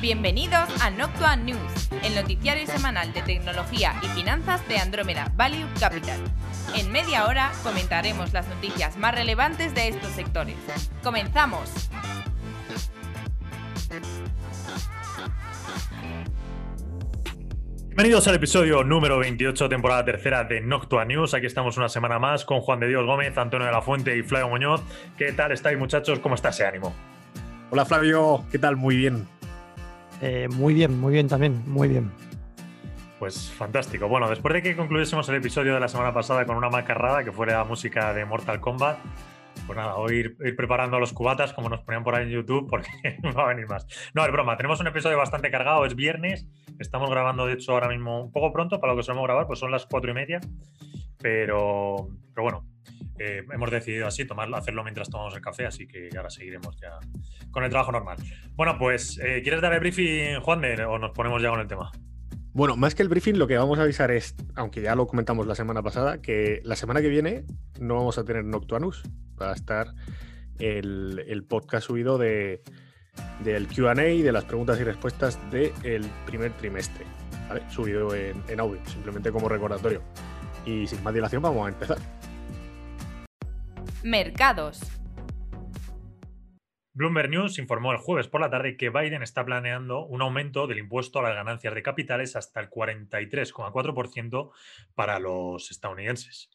Bienvenidos a Noctua News, el noticiario semanal de tecnología y finanzas de Andrómeda Value Capital. En media hora comentaremos las noticias más relevantes de estos sectores. ¡Comenzamos! Bienvenidos al episodio número 28, temporada tercera de Noctua News. Aquí estamos una semana más con Juan de Dios Gómez, Antonio de la Fuente y Flavio Muñoz. ¿Qué tal estáis, muchachos? ¿Cómo está ese ánimo? Hola, Flavio. ¿Qué tal? Muy bien. Eh, muy bien, muy bien también, muy bien. Pues fantástico. Bueno, después de que concluyésemos el episodio de la semana pasada con una macarrada que fuera música de Mortal Kombat, pues nada, hoy ir, ir, preparando los cubatas como nos ponían por ahí en YouTube porque no va a venir más. No, es broma, tenemos un episodio bastante cargado, es viernes, estamos grabando de hecho ahora mismo un poco pronto para lo que solemos grabar, pues son las cuatro y media, pero, pero bueno, eh, hemos decidido así, hacerlo mientras tomamos el café, así que ahora seguiremos ya con el trabajo normal. Bueno, pues, eh, ¿quieres dar el briefing, Juan, de, o nos ponemos ya con el tema? Bueno, más que el briefing, lo que vamos a avisar es, aunque ya lo comentamos la semana pasada, que la semana que viene no vamos a tener Noctuanus. Va a estar el, el podcast subido de, del QA, de las preguntas y respuestas del primer trimestre. ¿vale? Subido en, en audio, simplemente como recordatorio. Y sin más dilación, vamos a empezar. Mercados. Bloomberg News informó el jueves por la tarde que Biden está planeando un aumento del impuesto a las ganancias de capitales hasta el 43,4% para los estadounidenses.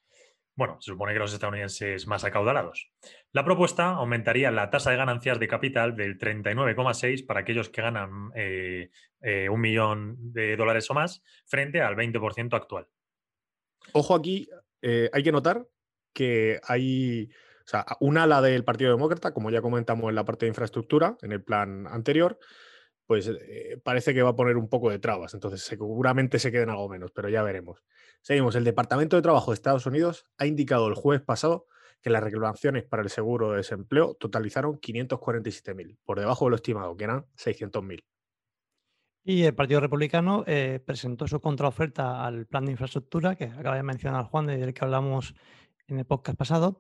Bueno, se supone que los estadounidenses más acaudalados. La propuesta aumentaría la tasa de ganancias de capital del 39,6 para aquellos que ganan eh, eh, un millón de dólares o más frente al 20% actual. Ojo aquí, eh, hay que notar que hay o sea, un ala del Partido Demócrata, como ya comentamos en la parte de infraestructura, en el plan anterior, pues eh, parece que va a poner un poco de trabas. Entonces, seguramente se queden algo menos, pero ya veremos. Seguimos. El Departamento de Trabajo de Estados Unidos ha indicado el jueves pasado que las reclamaciones para el seguro de desempleo totalizaron 547.000, por debajo de lo estimado, que eran 600.000. Y el Partido Republicano eh, presentó su contraoferta al plan de infraestructura, que acaba de mencionar Juan, del que hablamos en el podcast pasado,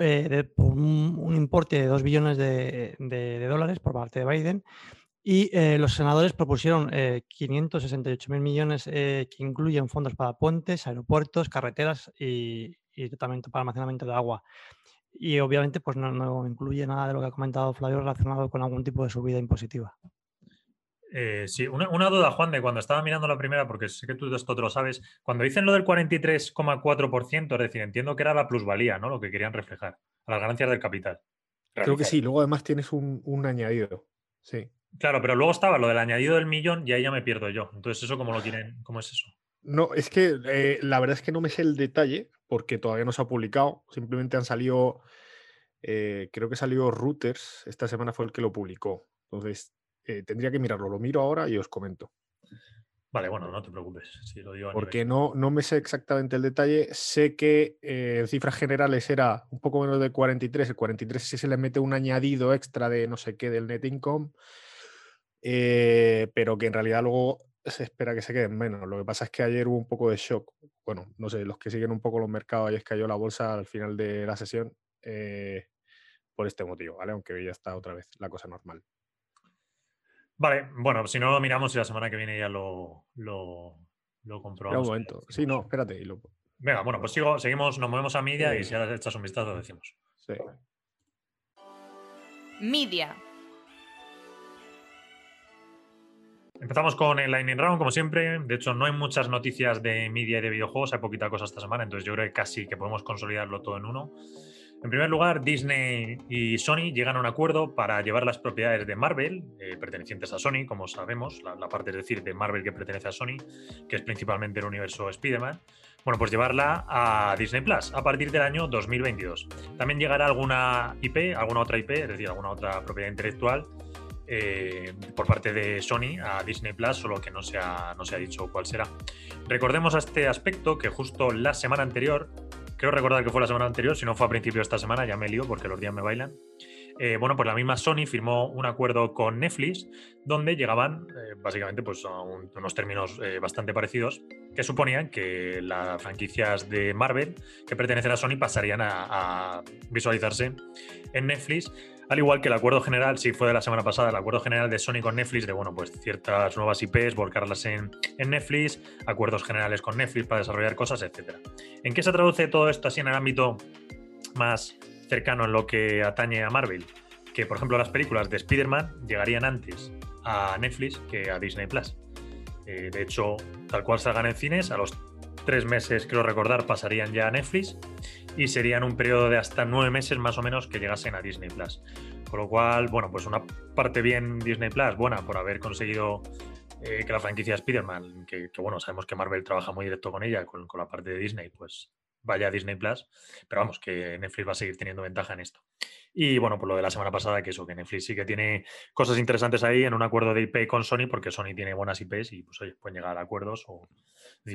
eh, de, por un, un, importe de 2 billones de, de, de, dólares por parte de Biden. Y eh, los senadores propusieron eh, 568 mil millones eh, que incluyen fondos para puentes, aeropuertos, carreteras y, y, tratamiento para almacenamiento de agua. Y obviamente pues no, no, incluye nada de lo que ha comentado Flavio relacionado con algún tipo de subida impositiva. Eh, sí, una, una, duda, Juan, de cuando estaba mirando la primera, porque sé que tú esto te lo sabes, cuando dicen lo del 43,4%, es decir, entiendo que era la plusvalía, ¿no? Lo que querían reflejar, a las ganancias del capital. Creo que sí, luego además tienes un, un, añadido, sí. Claro, pero luego estaba lo del añadido del millón y ahí ya me pierdo yo. Entonces, ¿eso cómo lo quieren? ¿Cómo es eso? No, es que eh, la verdad es que no me sé el detalle porque todavía no se ha publicado. Simplemente han salido, eh, creo que salió Reuters, esta semana fue el que lo publicó. Entonces, eh, tendría que mirarlo. Lo miro ahora y os comento. Vale, bueno, no te preocupes. Si lo digo Porque no, no me sé exactamente el detalle. Sé que eh, en cifras generales era un poco menos de 43. El 43 si se le mete un añadido extra de no sé qué del net income. Eh, pero que en realidad luego se espera que se queden menos. Lo que pasa es que ayer hubo un poco de shock. Bueno, no sé, los que siguen un poco los mercados, ayer cayó la bolsa al final de la sesión eh, por este motivo, ¿vale? Aunque hoy ya está otra vez la cosa normal. Vale, bueno, si no lo miramos y la semana que viene ya lo, lo, lo comprobamos. un momento. Sí, no, espérate. Y lo... Venga, bueno, pues sigo, seguimos, nos movemos a media sí. y si ahora echas un vistazo lo decimos. Sí. Media. Empezamos con el Lightning Round, como siempre. De hecho, no hay muchas noticias de media y de videojuegos, hay poquita cosa esta semana, entonces yo creo que casi que podemos consolidarlo todo en uno. En primer lugar, Disney y Sony llegan a un acuerdo para llevar las propiedades de Marvel, eh, pertenecientes a Sony, como sabemos, la, parte es decir de Marvel que pertenece a Sony, que es principalmente el universo Spider-Man, bueno, pues llevarla a Disney Plus a partir del año 2022. También llegará alguna IP, alguna otra IP, es decir, alguna otra propiedad intelectual eh, por parte de Sony a Disney Plus, solo que no se, ha, no se ha dicho cuál será. Recordemos a este aspecto que justo la semana anterior, creo recordar que fue la semana anterior, si no fue a principio de esta semana, ya me lío porque los días me bailan. eh, bueno, pues la misma Sony firmó un acuerdo con Netflix donde llegaban eh, básicamente pues, unos términos eh, bastante parecidos que suponían que las franquicias de Marvel que pertenecen a Sony pasarían a, visualizarse en Netflix al igual que el acuerdo general, si fue de la semana pasada, el acuerdo general de Sony con Netflix, de bueno, pues ciertas nuevas IPs, volcarlas en, en Netflix, acuerdos generales con Netflix para desarrollar cosas, etc. ¿En qué se traduce todo esto así en el ámbito más cercano en lo que atañe a Marvel, que por ejemplo las películas de Spider-Man llegarían antes a Netflix que a Disney Plus. Eh, de hecho, tal cual salgan en cines, a los tres meses, creo recordar, pasarían ya a Netflix y serían un periodo de hasta nueve meses más o menos que llegasen a Disney Plus. Con lo cual, bueno, pues una parte bien Disney Plus, buena por haber conseguido eh, que la franquicia Spider-Man, que, bueno, sabemos que Marvel trabaja muy directo con ella, con, la parte de Disney, pues vaya a Disney Plus, pero vamos, que Netflix va a seguir teniendo ventaja en esto. Y bueno, por lo de la semana pasada, que eso, que Netflix sí que tiene cosas interesantes ahí en un acuerdo de IP con Sony, porque Sony tiene buenas IPs y pues oye, pueden llegar a acuerdos o,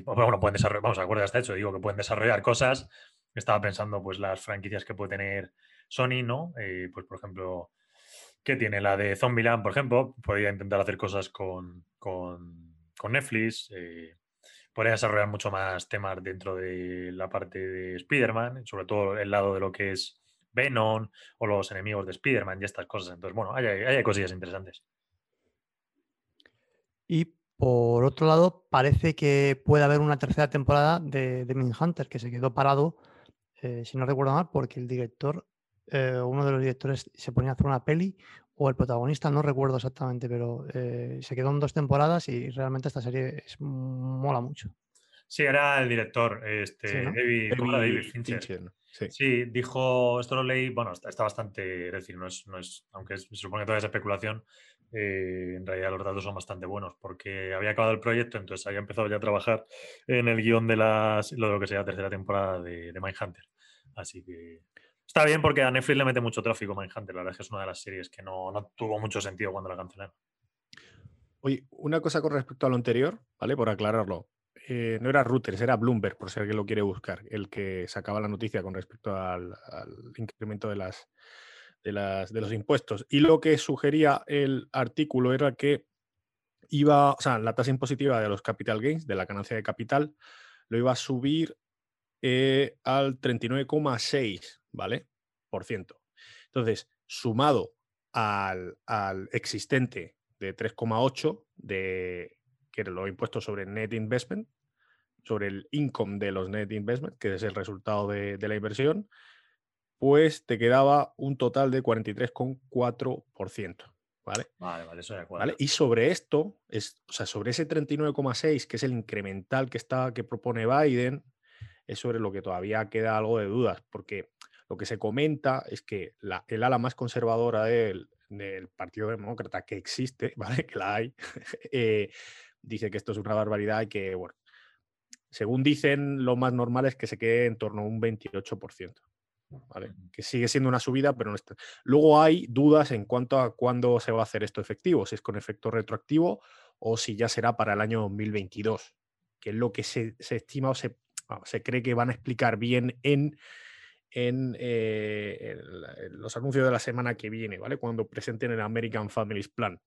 bueno, pueden desarrollar, vamos, acuerdos hasta hecho, digo que pueden desarrollar cosas. Estaba pensando pues las franquicias que puede tener Sony, ¿no? Eh, pues por ejemplo, que tiene la de Zombieland, por ejemplo, podría intentar hacer cosas con, con, Netflix. Eh, podría desarrollar mucho más temas dentro de la parte de Spider-Man, sobre todo el lado de lo que es Venom o los enemigos de Spider-Man y estas cosas. Entonces, bueno, hay, hay cosillas interesantes. Y por otro lado, parece que puede haber una tercera temporada de, de Hunter, que se quedó parado, eh, si no recuerdo mal, porque el director, eh, uno de los directores, se ponía a hacer una peli, o el protagonista, no recuerdo exactamente, pero eh, se quedó en dos temporadas y realmente esta serie es, mola mucho. Sí, era el director, este, David, Fincher. sí. dijo, esto lo leí, bueno, está, bastante, es decir, no es, no es, aunque se supone que toda esa especulación, eh, en realidad los datos son bastante buenos, porque había acabado el proyecto, entonces había empezado ya a trabajar en el guion de las, lo que sería la tercera temporada de, de Mindhunter. Así que Está bien porque a Netflix le mete mucho tráfico Mindhunter. La verdad es que es una de las series que no, tuvo mucho sentido cuando la cancelaron. Oye, una cosa con respecto a lo anterior, ¿vale? Por aclararlo. Eh, no era Reuters, era Bloomberg, por si alguien lo quiere buscar, el que sacaba la noticia con respecto al, incremento de las, de, los impuestos. Y lo que sugería el artículo era que iba, o sea, la tasa impositiva de los capital gains, de la ganancia de capital, lo iba a subir eh, al 39,6, ¿vale? Por ciento. Entonces, sumado al, existente de 3,8 de que los impuestos sobre net investment, sobre el income de los net investment, que es el resultado de, la inversión, pues te quedaba un total de 43,4%. ¿Vale? Vale, vale, eso ¿Vale? Y sobre esto, es, o sea, sobre ese 39,6, que es el incremental que, está, que propone Biden, es sobre lo que todavía queda algo de dudas, porque lo que se comenta es que la, el ala más conservadora del, Partido Demócrata que existe, ¿vale? Que la hay, eh, dice que esto es una barbaridad y que, bueno, según dicen, lo más normal es que se quede en torno a un 28%. ¿Vale? Que sigue siendo una subida, pero no está. Luego hay dudas en cuanto a cuándo se va a hacer esto efectivo, si es con efecto retroactivo o si ya será para el año 2022, que es lo que se, se estima o se se cree que van a explicar bien en, en, eh, los anuncios de la semana que viene, ¿vale? Cuando presenten el American Families Plan.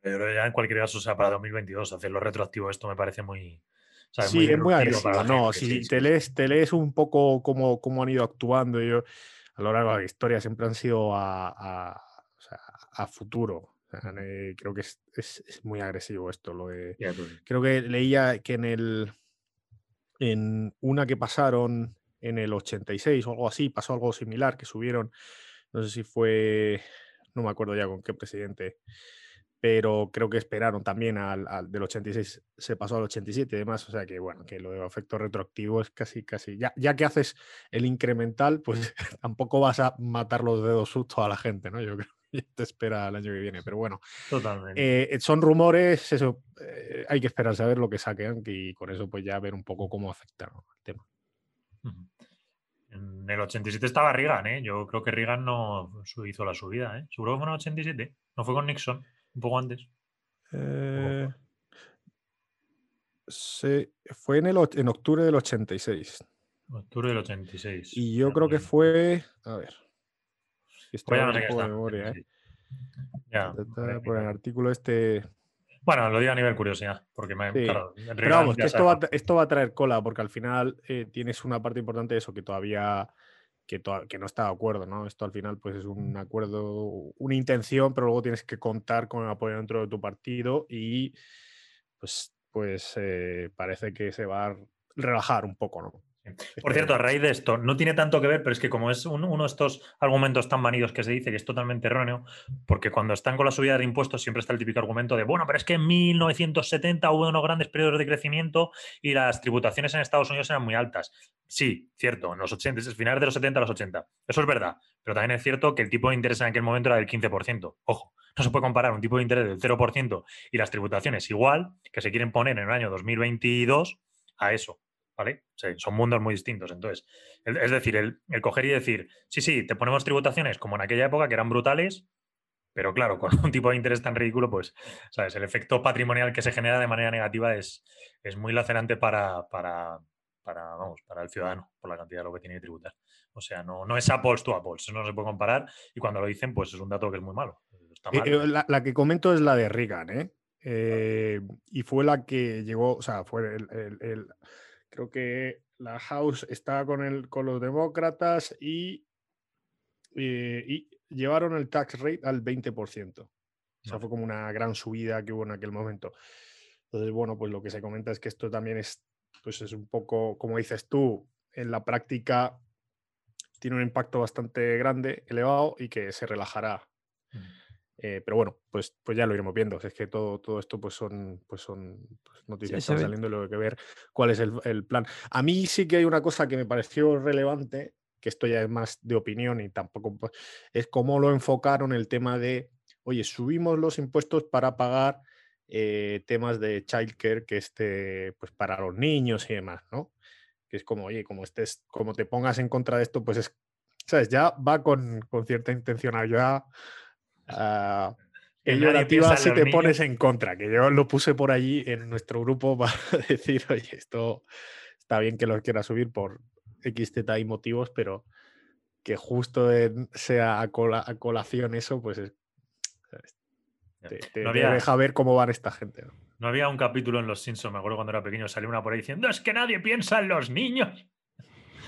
Pero ya en cualquier caso, o sea, para 2022, hacerlo retroactivo, esto me parece muy. Sí, es muy agresivo. No, si te, lees, te lees un poco cómo, cómo han ido actuando, yo, a lo largo de la historia siempre han sido a, a futuro. creo que es, es, muy agresivo esto. Lo de, creo que leía que en el en una que pasaron en el 86 o algo así, pasó algo similar, que subieron, no sé si fue, no me acuerdo ya con qué presidente, pero creo que esperaron también al, del 86, se pasó al 87 y demás, o sea que bueno, que lo de efecto retroactivo es casi, casi, ya, ya que haces el incremental, pues tampoco vas a matar los dedos susto a la gente, ¿no? Yo creo te espera el año que viene. Pero bueno, Totalmente. Eh, son rumores, eso eh, hay que esperar a ver lo que saquen y con eso pues ya ver un poco cómo afecta el tema. En el 87 estaba Reagan, ¿eh? Yo creo que Reagan no hizo la subida, ¿eh? Seguro que fue en el 87. No fue con Nixon, un poco antes. Eh, fue en, el, en octubre del 86. Octubre del 86. Y yo creo que fue. A ver. Esto Pues no sé un qué poco de memoria. ¿eh? Ya, Por el artículo este. Bueno, lo digo a nivel curiosidad, porque me, Sí. claro, Pero vamos, que esto va, esto va a traer cola, porque al final eh, tienes una parte importante de eso que todavía que, no está de acuerdo, ¿no? Esto al final pues es un acuerdo, una intención, pero luego tienes que contar con el apoyo dentro de tu partido y pues, pues eh, parece que se va a relajar un poco, ¿no? Por cierto, a raíz de esto, no tiene tanto que ver, pero es que como es un- uno de estos argumentos tan manidos que se dice que es totalmente erróneo, porque cuando están con la subida de impuestos siempre está el típico argumento de, bueno, pero es que en 1970 hubo unos grandes periodos de crecimiento y las tributaciones en Estados Unidos eran muy altas. Sí, cierto, en los 80, es finales de los 70 a los 80. Eso es verdad, pero también es cierto que el tipo de interés en aquel momento era del 15%. Ojo, no se puede comparar un tipo de interés del 0% y las tributaciones igual que se quieren poner en el año 2022 a eso. ¿Vale? O sea, son mundos muy distintos. Entonces, el- es decir, el, el coger y decir, sí, sí, te ponemos tributaciones como en aquella época que eran brutales, pero claro, con un tipo de interés tan ridículo, pues, ¿sabes? El efecto patrimonial que se genera de manera negativa es, es muy lacerante para, para, para, vamos, para el ciudadano, por la cantidad de lo que tiene que tributar. O sea, no, no es Apples to Apples, eso no se puede comparar y cuando lo dicen, pues es un dato que es muy malo. Está Eh, mal. eh, la, la que comento es la de Reagan, ¿eh? Eh, y fue la que llegó, o sea, fue el, el- el- creo que la House estaba con, el, con los demócratas y, eh, y llevaron el tax rate al 20%. O sea, fue como una gran subida que hubo en aquel momento. Entonces, bueno, pues lo que se comenta es que esto también es, pues es un poco, como dices tú, en la práctica tiene un impacto bastante grande, elevado y que se relajará Mm. Eh, pero bueno, pues, pues ya lo iremos viendo. Es que todo, todo esto pues son, pues son pues, noticias que están saliendo y luego hay que ver cuál es el, el plan. A mí sí que hay una cosa que me pareció relevante, que esto ya es más de opinión y tampoco pues, es cómo lo enfocaron el tema de, oye, subimos los impuestos para pagar eh, temas de childcare que esté pues para los niños y demás, ¿no? Que es como, oye, como estés, como te pongas en contra de esto, pues es, ¿sabes? Ya va con, con cierta intencionalidad. ah, Que en si te niños. pones en contra, que yo lo puse por allí en nuestro grupo para decir, oye, esto está bien que lo quiera subir por X, Z y motivos, pero que justo sea a, cola- a colación eso, pues es- te, te- No te había- deja ver cómo van esta gente. ¿no? No había un capítulo en Los Simpsons, me acuerdo cuando era pequeño, salió una por ahí diciendo, es que nadie piensa en los niños.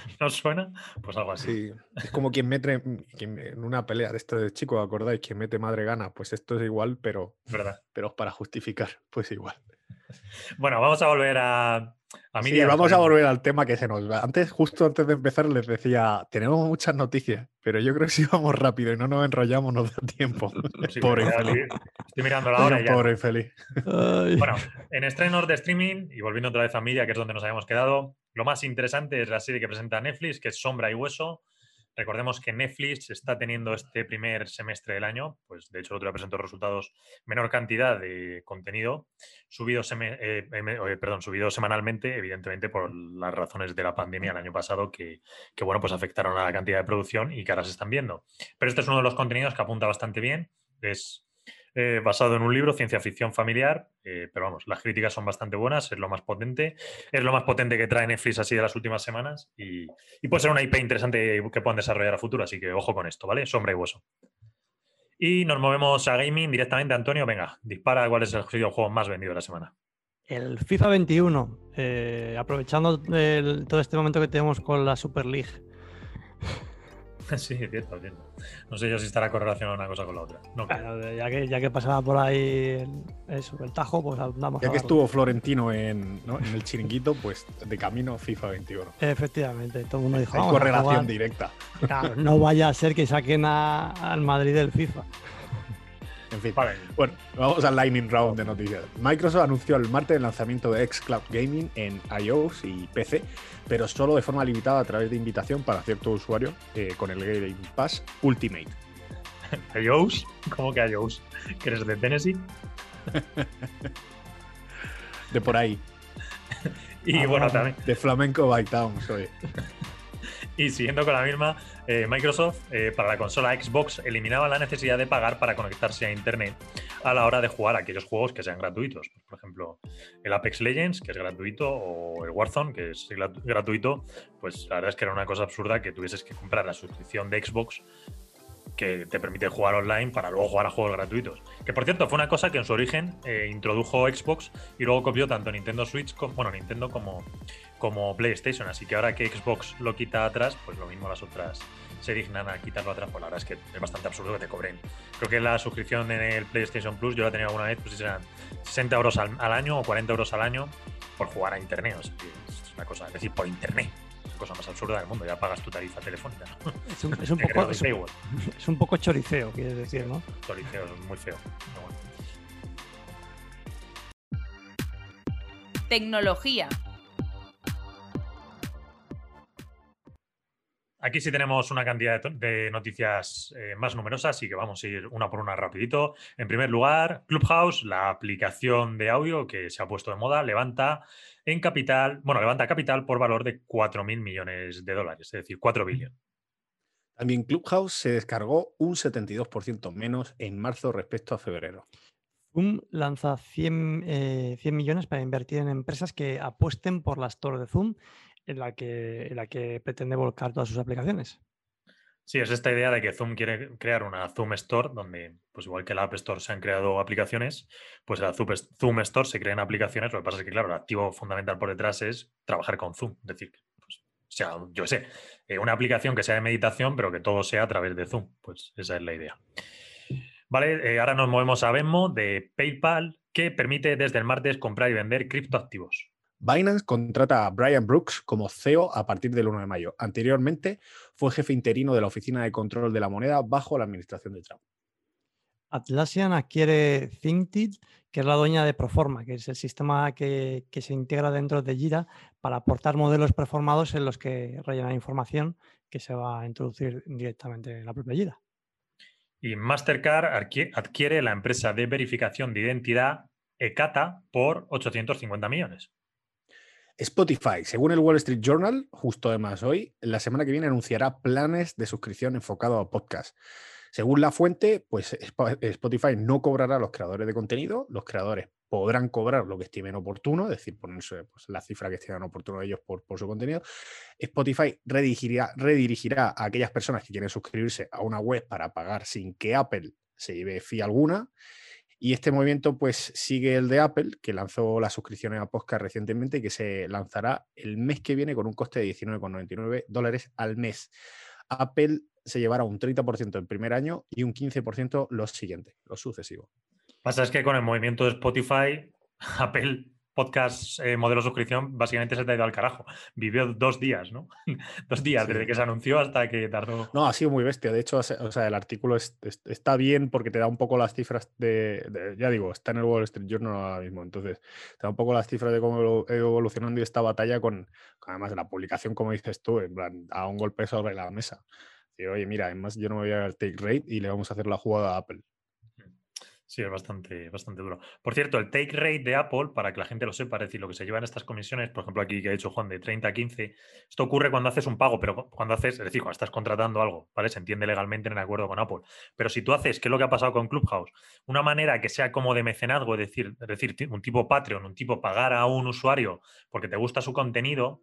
¿No os suena? Pues algo así. Sí, es como quien mete quien- en una pelea de esto de chico, ¿acordáis? Quien mete madre gana, pues esto es igual, pero, ¿Verdad? pero para justificar, pues igual. Bueno, vamos a volver a, a Sí, vamos a volver al tema que se nos va. Antes, justo antes de empezar, les decía, tenemos muchas noticias, pero yo creo que si vamos rápido y no nos enrollamos nos da tiempo. Sí, Pobre infeliz. estoy, mirando la hora ya. Pobre infeliz. Bueno, en estrenos de streaming, y volviendo otra vez a Media, que es donde nos habíamos quedado, lo más interesante es la serie que presenta Netflix, que es Sombra y Hueso. Recordemos que Netflix está teniendo este primer semestre del año, pues de hecho el otro día presentó resultados, menor cantidad de contenido, subido, eh, em- eh, perdón, subido semanalmente, evidentemente por las razones de la pandemia el año pasado, que, que, bueno, pues afectaron a la cantidad de producción y que ahora se están viendo. Pero este es uno de los contenidos que apunta bastante bien. Es eh, basado en un libro, ciencia ficción familiar, eh, pero vamos, las críticas son bastante buenas, es lo más potente, es lo más potente que trae Netflix así de las últimas semanas y, puede ser una IP interesante que puedan desarrollar a futuro, así que ojo con esto, ¿vale? Sombra y hueso. Y nos movemos a gaming directamente, Antonio, venga, dispara cuál es el videojuego más vendido de la semana. El FIFA 21, eh, aprovechando todo este momento que tenemos con la Super League. sí, es cierto, es cierto. No sé yo si estará correlacionada una cosa con la otra. No ya, que, ya que pasaba por ahí el, eso, el tajo, pues vamos Ya a que estuvo Florentino en, ¿no? en el chiringuito, pues de camino FIFA 21. Efectivamente, todo el mundo dijo, Hay correlación jugar". directa. Claro, no vaya a ser que saquen a- al Madrid del FIFA. En fin. Vale, Bueno, vamos al lightning round de noticias. Microsoft anunció el martes el lanzamiento de xCloud Gaming en iOS y PC, pero solo de forma limitada a través de invitación para ciertos usuarios eh, con el Game Pass Ultimate. Ayous, ¿cómo que Ayous? ¿Que eres de Tennessee? De por ahí, Y Ah, bueno, bueno. también, de Flamenco by Town soy. Y siguiendo con la misma, eh, Microsoft eh, para la consola Xbox eliminaba la necesidad de pagar para conectarse a Internet a la hora de jugar aquellos juegos que sean gratuitos. Pues, por ejemplo, el Apex Legends, que es gratuito, o el Warzone, que es grat- gratuito. Pues la verdad es que era una cosa absurda que tuvieses que comprar la suscripción de Xbox que te permite jugar online para luego jugar a juegos gratuitos. Que por cierto, fue una cosa que en su origen eh, introdujo Xbox y luego copió tanto Nintendo Switch como, bueno, Nintendo como, como PlayStation. Así que ahora que Xbox lo quita atrás, pues lo mismo las otras se dignan a quitarlo atrás. Pues la verdad es que es bastante absurdo que te cobren. Creo que la suscripción en el PlayStation Plus, yo la tenía alguna vez, pues serán 60 euros al, año o 40 euros al año por jugar a internet. O sea, es una cosa, es decir, por internet cosa más absurda del mundo, ya pagas tu tarifa telefónica. Es un, poco, es, un, poco choriceo, quieres decir, ¿no? Choriceo, es muy feo. Tecnología. Aquí sí tenemos una cantidad de, noticias eh, más numerosas, así que vamos a ir una por una rapidito. En primer lugar, Clubhouse, la aplicación de audio que se ha puesto de moda, levanta en capital, bueno, levanta capital por valor de 4.000 millones de dólares, es decir, 4 billones. También Clubhouse se descargó un 72% menos en marzo respecto a febrero. Zoom lanza 100, 100, eh, millones para invertir en empresas que apuesten por las torres de Zoom en la que, pretende volcar todas sus aplicaciones. Sí, es esta idea de que Zoom quiere crear una Zoom Store donde, pues igual que la App Store se han creado aplicaciones, pues la Zoom Store se crean aplicaciones. Lo que pasa es que, claro, el activo fundamental por detrás es trabajar con Zoom. Es decir, pues, o sea, yo sé, eh, una aplicación que sea de meditación, pero que todo sea a través de Zoom. Pues esa es la idea. Vale, eh, ahora nos movemos a Venmo de PayPal, que permite desde el martes comprar y vender criptoactivos. Binance contrata a Brian Brooks como CEO a partir del 1 de mayo. Anteriormente fue jefe interino de la Oficina de Control de la Moneda bajo la administración de Trump. Atlassian adquiere ThinkTid, que es la dueña de Proforma, que es el sistema que, se integra dentro de Jira para aportar modelos preformados en los que rellenar información que se va a introducir directamente en la propia Jira. Y Mastercard adquiere la empresa de verificación de identidad Ekata por 850 millones. Spotify, según el Wall Street Journal, justo además hoy, la semana que viene anunciará planes de suscripción enfocado a podcast. Según la fuente, pues Spotify no cobrará a los creadores de contenido, los creadores podrán cobrar lo que estimen oportuno, es decir, ponerse pues, la cifra que estimen oportuno ellos por, por, su contenido. Spotify redirigirá, redirigirá a aquellas personas que quieren suscribirse a una web para pagar sin que Apple se lleve fee alguna y este movimiento pues sigue el de Apple, que lanzó las suscripciones a podcast recientemente y que se lanzará el mes que viene con un coste de 19,99 dólares al mes. Apple se llevará un 30% el primer año y un 15% los siguientes, los sucesivos. Pasa es que con el movimiento de Spotify, Apple podcast eh, modelo suscripción básicamente se te ha ido al carajo. Vivió dos días, ¿no? dos días desde que se anunció hasta que tardó. No, ha sido muy bestia. De hecho, o sea, el artículo está bien porque te da un poco las cifras de, Ya digo, está en el Wall Street Journal ahora mismo. Entonces, te da un poco las cifras de cómo evolucionando esta batalla con, además de la publicación, como dices tú, en plan, a un golpe sobre la mesa. Y, oye, mira, además yo no me voy a take rate y le vamos a hacer la jugada a Apple. Sí, es bastante, bastante duro. Por cierto, el take rate de Apple, para que la gente lo sepa, es decir, lo que se lleva en estas comisiones, por ejemplo, aquí que ha dicho Juan, de 30 a 15, esto ocurre cuando haces un pago, pero cuando haces, es decir, cuando estás contratando algo, ¿vale? Se entiende legalmente en acuerdo con Apple. Pero si tú haces, ¿qué es lo que ha pasado con Clubhouse? Una manera que sea como de mecenazgo, es decir, es decir, un tipo Patreon, un tipo pagar a un usuario porque te gusta su contenido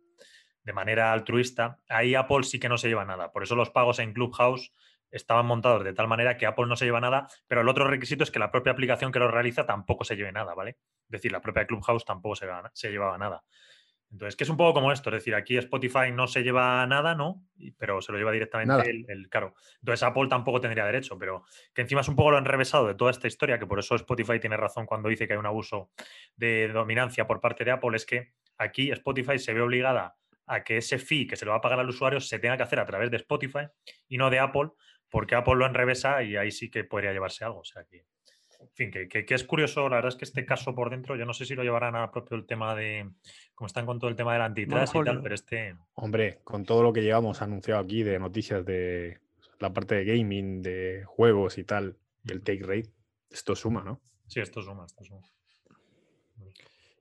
de manera altruista, ahí Apple sí que no se lleva nada. Por eso los pagos en Clubhouse estaban montados de tal manera que Apple no se lleva nada, pero el otro requisito es que la propia aplicación que lo realiza tampoco se lleve nada, ¿vale? Es decir, la propia Clubhouse tampoco se, se llevaba nada. Entonces, que es un poco como esto, es decir, aquí Spotify no se lleva nada, ¿no? Pero se lo lleva directamente el, el, Claro. Entonces Apple tampoco tendría derecho, pero que encima es un poco lo enrevesado de toda esta historia, que por eso Spotify tiene razón cuando dice que hay un abuso de dominancia por parte de Apple, es que aquí Spotify se ve obligada a que ese fee que se lo va a pagar al usuario se tenga que hacer a través de Spotify y no de Apple, porque Apple lo enrevesa y ahí sí que podría llevarse algo. O sea que, en fin, que, es curioso, la verdad es que este caso por dentro, yo no sé si lo llevarán a propio el tema de, como están con todo el tema del antitrust y tal, pero este... Hombre, con todo lo que llevamos anunciado aquí de noticias de la parte de gaming, de juegos y tal, y el take rate, esto suma, ¿no? Sí, esto suma, esto suma.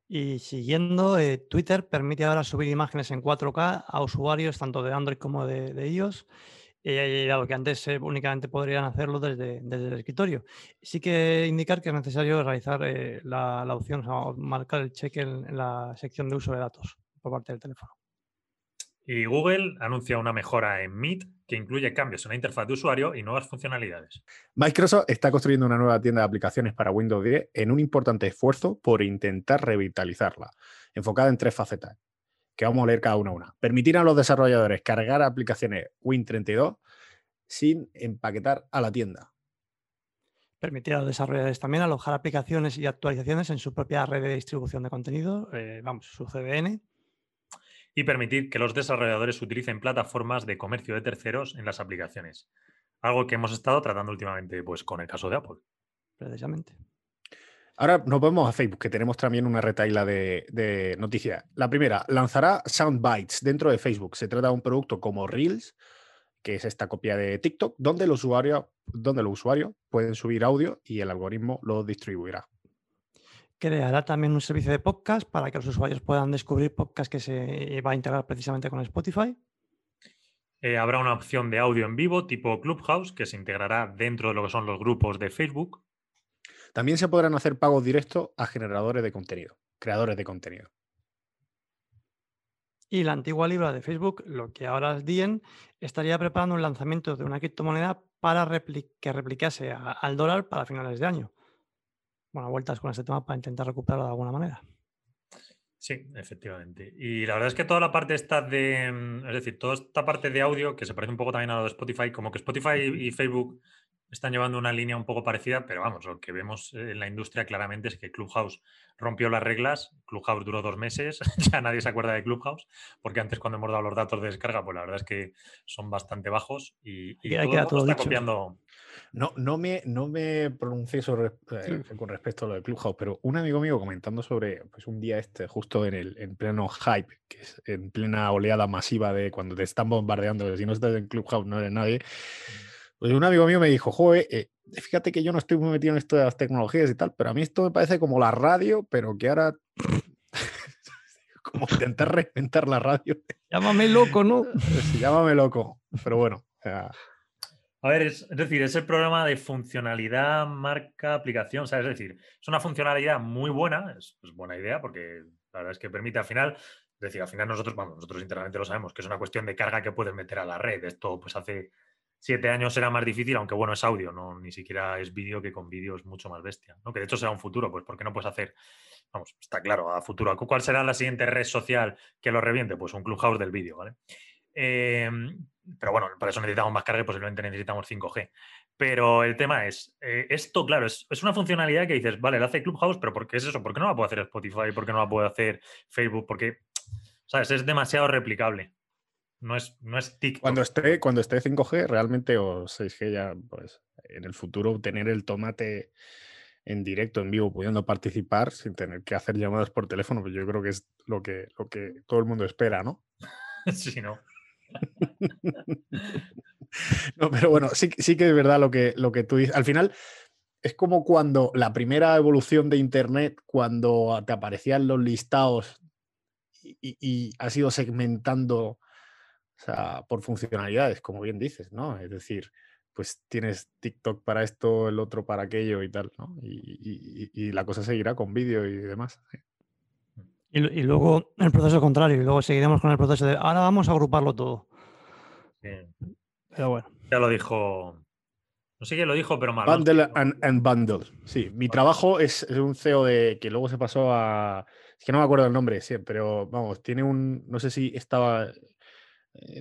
Y siguiendo, eh, Twitter permite ahora subir imágenes en 4K a usuarios tanto de Android como de, de iOS eh, dado que antes únicamente podrían hacerlo desde, desde, el escritorio. Sí que indicar que es necesario realizar eh, la, opción, o marcar el cheque en, la sección de uso de datos por parte del teléfono. Y Google anuncia una mejora en Meet que incluye cambios en la interfaz de usuario y nuevas funcionalidades. Microsoft está construyendo una nueva tienda de aplicaciones para Windows 10 en un importante esfuerzo por intentar revitalizarla, enfocada en tres facetas, que vamos a leer cada una a una. Permitir a los desarrolladores cargar aplicaciones Win32 sin empaquetar a la tienda. Permitir a los desarrolladores también alojar aplicaciones y actualizaciones en su propia red de distribución de contenido, eh, vamos, su CDN y permitir que los desarrolladores utilicen plataformas de comercio de terceros en las aplicaciones. Algo que hemos estado tratando últimamente pues, con el caso de Apple. Precisamente. Ahora nos vemos a Facebook, que tenemos también una retaila de, de noticias. La primera, lanzará Soundbites dentro de Facebook. Se trata de un producto como Reels, que es esta copia de TikTok, donde los usuarios, donde los usuarios pueden subir audio y el algoritmo lo distribuirá creará también un servicio de podcast para que los usuarios puedan descubrir podcast que se va a integrar precisamente con Spotify. Eh, habrá una opción de audio en vivo tipo Clubhouse que se integrará dentro de lo que son los grupos de Facebook. También se podrán hacer pagos directos a generadores de contenido, creadores de contenido. Y la antigua libra de Facebook, lo que ahora es Dien, estaría preparando un lanzamiento de una criptomoneda para que replicase al dólar para finales de año bueno, vueltas con este tema para intentar recuperarlo de alguna manera. Sí, efectivamente. Y la verdad es que toda la parte está de, es decir, toda esta parte de audio, que se parece un poco también a lo de Spotify, como que Spotify y Facebook están llevando una línea un poco parecida, pero vamos, lo que vemos en la industria claramente es que Clubhouse rompió las reglas, Clubhouse duró dos meses, ya nadie se acuerda de Clubhouse, porque antes cuando hemos dado los datos de descarga, pues la verdad es que son bastante bajos y, todo, está copiando. No, no, me, no me pronuncié sobre, eh, con respecto a lo de Clubhouse, pero un amigo mío comentando sobre pues, un día este, justo en, el, en pleno hype, que es en plena oleada masiva de cuando te están bombardeando, que si no estás en Clubhouse no eres nadie. Pues un amigo mío me dijo, joder, eh, fíjate que yo no estoy muy metido en esto de las tecnologías y tal, pero a mí esto me parece como la radio, pero que ahora como intentar reinventar la radio. Llámame loco, ¿no? Sí, llámame loco, pero bueno. A ver, es, decir, es el programa de funcionalidad, marca, aplicación. O sea, es decir, es una funcionalidad muy buena, es, buena idea porque la verdad es que permite al final, es decir, al final nosotros, vamos, nosotros internamente lo sabemos, que es una cuestión de carga que puedes meter a la red. Esto pues hace siete años será más difícil, aunque bueno, es audio, no ni siquiera es vídeo, que con vídeo es mucho más bestia. ¿no? Que de hecho será un futuro, pues ¿por qué no puedes hacer? Vamos, está claro, a futuro. ¿Cuál será la siguiente red social que lo reviente? Pues un clubhouse del vídeo, ¿vale? Em, pero bueno, para eso necesitamos más carga y posiblemente necesitamos 5G. Pero el tema es, eh, esto, claro, es, es, una funcionalidad que dices, vale, la hace Clubhouse, pero ¿por qué es eso? ¿Por qué no la puede hacer Spotify? ¿Por qué no la puede hacer Facebook? Porque, ¿sabes? Es demasiado replicable. No es, no es TikTok. Cuando esté, cuando esté 5G, realmente, o 6G ya, pues en el futuro, tener el tomate en directo, en vivo, pudiendo participar sin tener que hacer llamadas por teléfono, pues yo creo que es lo que, lo que todo el mundo espera, ¿no? sí, ¿no? no, pero bueno, sí, sí que es verdad lo que, lo que tú dices. Al final, es como cuando la primera evolución de Internet, cuando te aparecían los listados y, y has ido segmentando o sea, por funcionalidades, como bien dices, ¿no? Es decir, pues tienes TikTok para esto, el otro para aquello y tal, ¿no? Y, la cosa seguirá con vídeo y demás. Y, luego el proceso contrario, y luego seguiremos con el proceso de ahora vamos a agruparlo todo. Pero bueno. Ya lo dijo. No sé quién lo dijo, pero mal. Bundle and, bundle. Sí, mi trabajo es, es, un CEO de que luego se pasó a. Es que no me acuerdo el nombre, sí, pero vamos, tiene un. No sé si estaba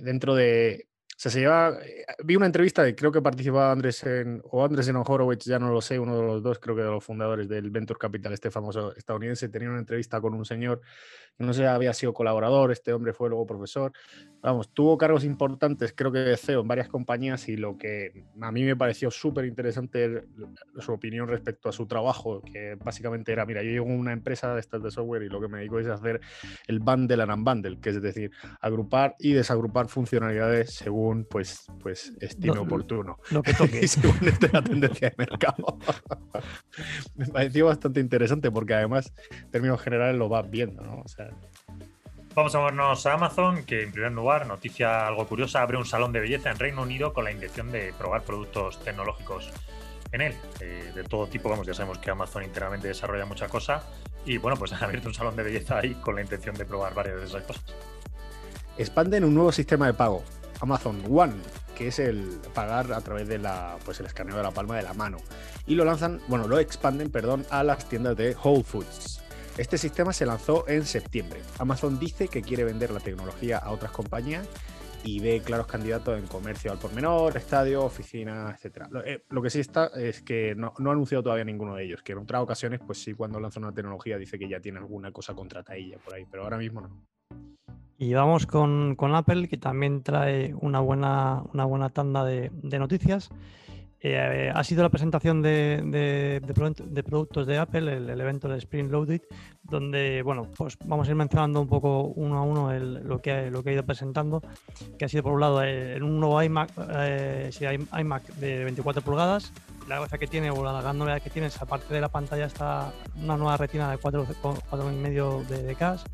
dentro de, o sea, se lleva. Eh, vi una entrevista de creo que participaba Andrés o Andrés en Horowitz, ya no lo sé, uno de los dos, creo que de los fundadores del Venture Capital, este famoso estadounidense, tenía una entrevista con un señor no sé, había sido colaborador, este hombre fue luego profesor. Vamos, tuvo cargos importantes, creo que de CEO en varias compañías y lo que a mí me pareció súper interesante su opinión respecto a su trabajo, que básicamente era, mira, yo llevo una empresa de estas de software y lo que me dedico es hacer el bundle and unbundle, que es decir, agrupar y desagrupar funcionalidades según pues, pues estime oportuno. Lo que toque. y según la tendencia de mercado. Me pareció bastante interesante porque además, en términos generales, lo vas viendo, ¿no? O sea, Vamos a vernos a Amazon, que en primer lugar, noticia algo curiosa, abre un salón de belleza en Reino Unido con la intención de probar productos tecnológicos en él, eh, de todo tipo, vamos, ya sabemos que Amazon internamente desarrolla mucha cosa y bueno, pues ha abierto un salón de belleza ahí con la intención de probar varias de esas cosas. expanden un nuevo sistema de pago, Amazon One, que es el pagar a través de la, pues el escaneo de la palma de la mano. Y lo lanzan, bueno, lo expanden, perdón, a las tiendas de Whole Foods. Este sistema se lanzó en septiembre. Amazon dice que quiere vender la tecnología a otras compañías y ve claros candidatos en comercio al por menor, estadio, oficina, etc. Eh, lo, que sí está es que no, ha anunciado todavía ninguno de ellos, que en otras ocasiones, pues sí, cuando lanza una tecnología dice que ya tiene alguna cosa contra ella por ahí, pero ahora mismo no. Y vamos con, con Apple, que también trae una buena, una buena tanda de, de noticias. Eh, ha sido la presentación de, de, productos de Apple, el, evento de Spring Loaded, donde bueno, pues vamos a ir mencionando un poco uno a uno lo, que, lo que ha ido presentando, que ha sido por un lado en un nuevo iMac, eh, iMac de 24 pulgadas. La gracia que tiene, o la gran novedad que tiene es, aparte de la pantalla, está una nueva retina de 4,5 de, de CAS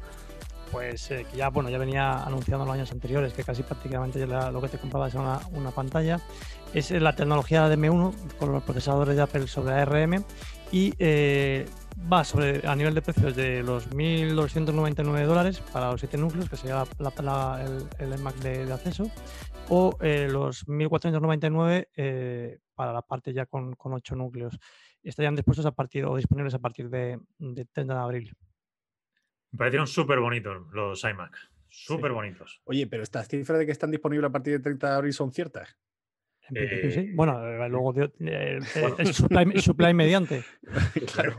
pues eh, que ya bueno ya venía anunciando en los años anteriores que casi prácticamente lo que te comprabas era una, pantalla es la tecnología de M1 con los procesadores de Apple sobre ARM y eh, va sobre a nivel de precios de los 1.299 dólares para los 7 núcleos que sería el, el Mac de, acceso o eh, los 1.499 para la parte ya con, con 8 núcleos estarían dispuestos a partir o disponibles a partir de, de 30 de abril. Me parecieron súper bonitos los iMac. Súper bonitos. Oye, pero estas cifras de que están disponibles a partir del 30 de abril son ciertas. sí. Bueno, eh, luego el, supply, mediante. claro.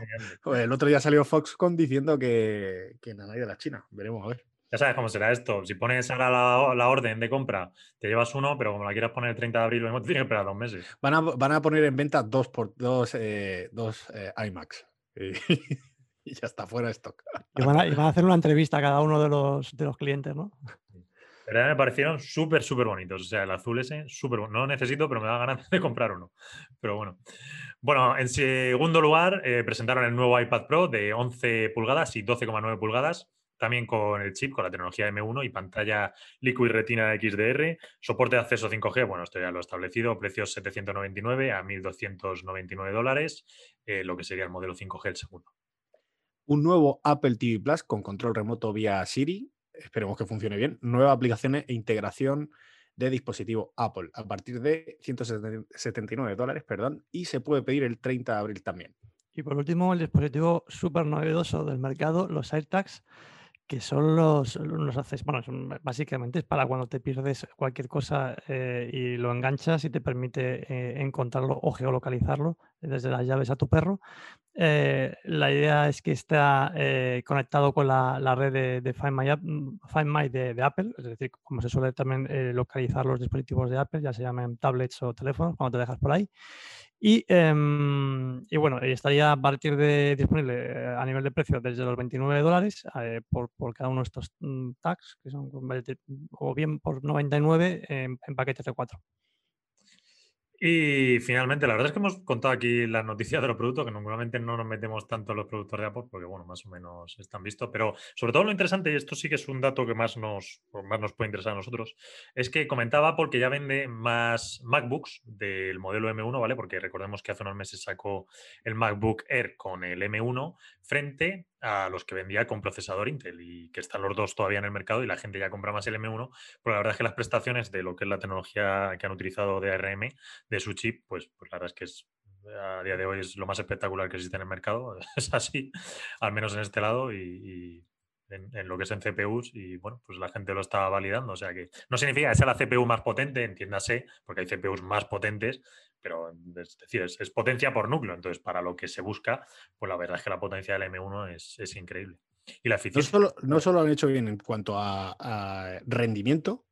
el otro día salió Foxconn diciendo que, que nada hay de la China. Veremos a ver. Ya sabes cómo será esto. Si pones ahora la, orden de compra, te llevas uno, pero como la quieras poner el 30 de abril, tienes que esperar dos meses. Van a, van a poner en venta dos, por, dos, eh, dos eh, iMacs. y ya está fuera de stock. Y van, a, hacer una entrevista a cada uno de los, de los clientes, ¿no? Pero me parecieron súper, súper bonitos. O sea, el azul ese, súper bueno. No lo necesito, pero me da ganas de comprar uno. Pero bueno. Bueno, en segundo lugar, eh, presentaron el nuevo iPad Pro de 11 pulgadas y 12,9 pulgadas. También con el chip, con la tecnología M1 y pantalla Liquid Retina XDR. Soporte de acceso 5G, bueno, esto ya lo he establecido. Precios 799 a 1.299 dólares, eh, lo que sería el modelo 5G el segundo un nuevo Apple TV Plus con control remoto vía Siri. Esperemos que funcione bien. Nuevas aplicaciones e integración de dispositivo Apple a partir de 179 dólares, perdón, y se puede pedir el 30 de abril también. Y por último, el dispositivo súper novedoso del mercado, los AirTags, que son los, los haces, bueno, básicamente es para cuando te pierdes cualquier cosa eh, y lo enganchas y te permite eh, encontrarlo o geolocalizarlo desde las llaves a tu perro. Eh, la idea es que está conectado con la, la red de, de, Find My, mm, Find My de, Apple, es decir, como se suele también localizar los dispositivos de Apple, ya se llamen tablets o teléfonos, cuando te dejas por ahí. Y, y, bueno, estaría a partir de disponible eh, a nivel de precio desde los 29 dólares eh, por, por, cada uno de estos mm, tags, que son o bien por 99 en, en paquetes de 4. Y finalmente, la verdad es que hemos contado aquí las noticias de los productos, que normalmente no nos metemos tanto en los productos de Apple, porque bueno, más o menos están vistos. Pero sobre todo lo interesante, y esto sí que es un dato que más nos, más nos puede interesar a nosotros, es que comentaba Apple que ya vende más MacBooks del modelo M1, ¿vale? Porque recordemos que hace unos meses sacó el MacBook Air con el M1 frente a los que vendía con procesador Intel y que están los dos todavía en el mercado y la gente ya compra más el M1, pero la verdad es que las prestaciones de lo que es la tecnología que han utilizado de ARM, de su chip, pues, pues la verdad es que es a día de hoy es lo más espectacular que existe en el mercado, es así, al menos en este lado y, en, lo que es en CPUs y bueno, pues la gente lo está validando, o sea que no significa que sea la CPU más potente, entiéndase, porque hay CPUs más potentes, pero es decir, es, potencia por núcleo. Entonces, para lo que se busca, pues la verdad es que la potencia del M1 es, increíble. Y la eficiencia. No solo, lo han hecho bien en cuanto a, rendimiento,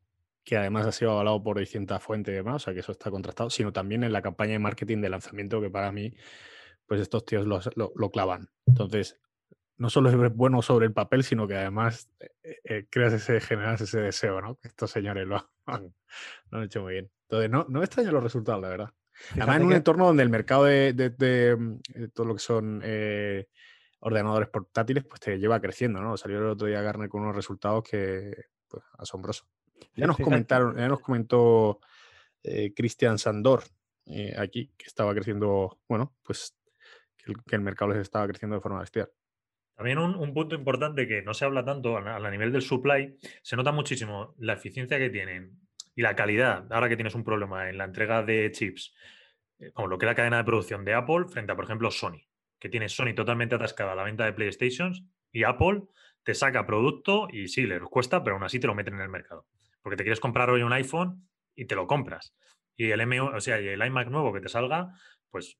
que además ha sido avalado por distintas fuentes y demás, o sea que eso está contrastado, sino también en la campaña de marketing de lanzamiento, que para mí, pues estos tíos lo, clavan. Entonces, no solo es bueno sobre el papel, sino que además eh, eh, creas ese, generas ese deseo, ¿no? Que estos señores lo, han, lo han hecho muy bien. Entonces, no, no me extrañan los resultados, la verdad. Además, en un entorno donde el mercado de, mm, eh, todo lo que son eh, ordenadores portátiles, pues te lleva creciendo, ¿no? Salió el otro día Garner con unos resultados que, pues, asombrosos. Ya nos comentaron, ya nos comentó eh, Cristian Sandor aquí, que estaba creciendo, bueno, pues que el, mercado les estaba creciendo de forma bestial. También un, punto importante que no se habla tanto a, a nivel del supply, se nota muchísimo la eficiencia que tienen y la calidad, ahora que tienes un problema en la entrega de chips, eh, como lo que es la cadena de producción de Apple frente a, por ejemplo, Sony, que tiene Sony totalmente atascada a la venta de PlayStations y Apple te saca producto y sí, les cuesta, pero aún así te lo meten en el mercado. Porque te quieres comprar hoy un iPhone y te lo compras. Y el, M, o sea, el iMac nuevo que te salga, pues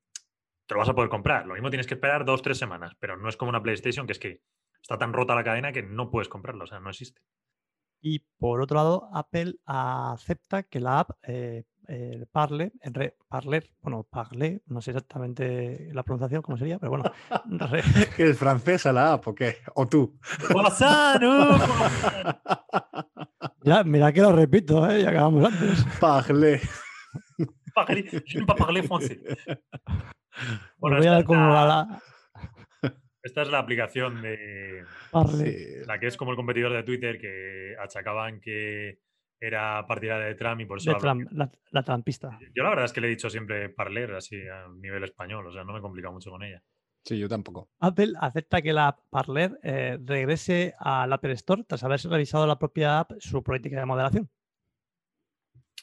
te lo vas a poder comprar. Lo mismo tienes que esperar dos, tres semanas, pero no es como una PlayStation que es que está tan rota la cadena que no puedes comprarlo, o sea, no existe. Y por otro lado, Apple acepta que la app eh, eh, Parler, Parler, bueno, Parler, no sé exactamente la pronunciación, cómo sería, pero bueno. ¿Es francesa la app o qué? ¿O tú? ya, mira que lo repito, ¿eh? ya acabamos antes. Parler. Parler, je ne parler français. Bueno, voy a cómo va la, esta es la aplicación de la que es como el competidor de Twitter que achacaban que era partidaria de Trump y por eso. la, trampista. Yo la verdad es que le he dicho siempre Parler así a nivel español, o sea, no me complica mucho con ella. Sí, yo tampoco. Apple acepta que la Parler eh, regrese al Apple Store tras haberse revisado la propia app su política de moderación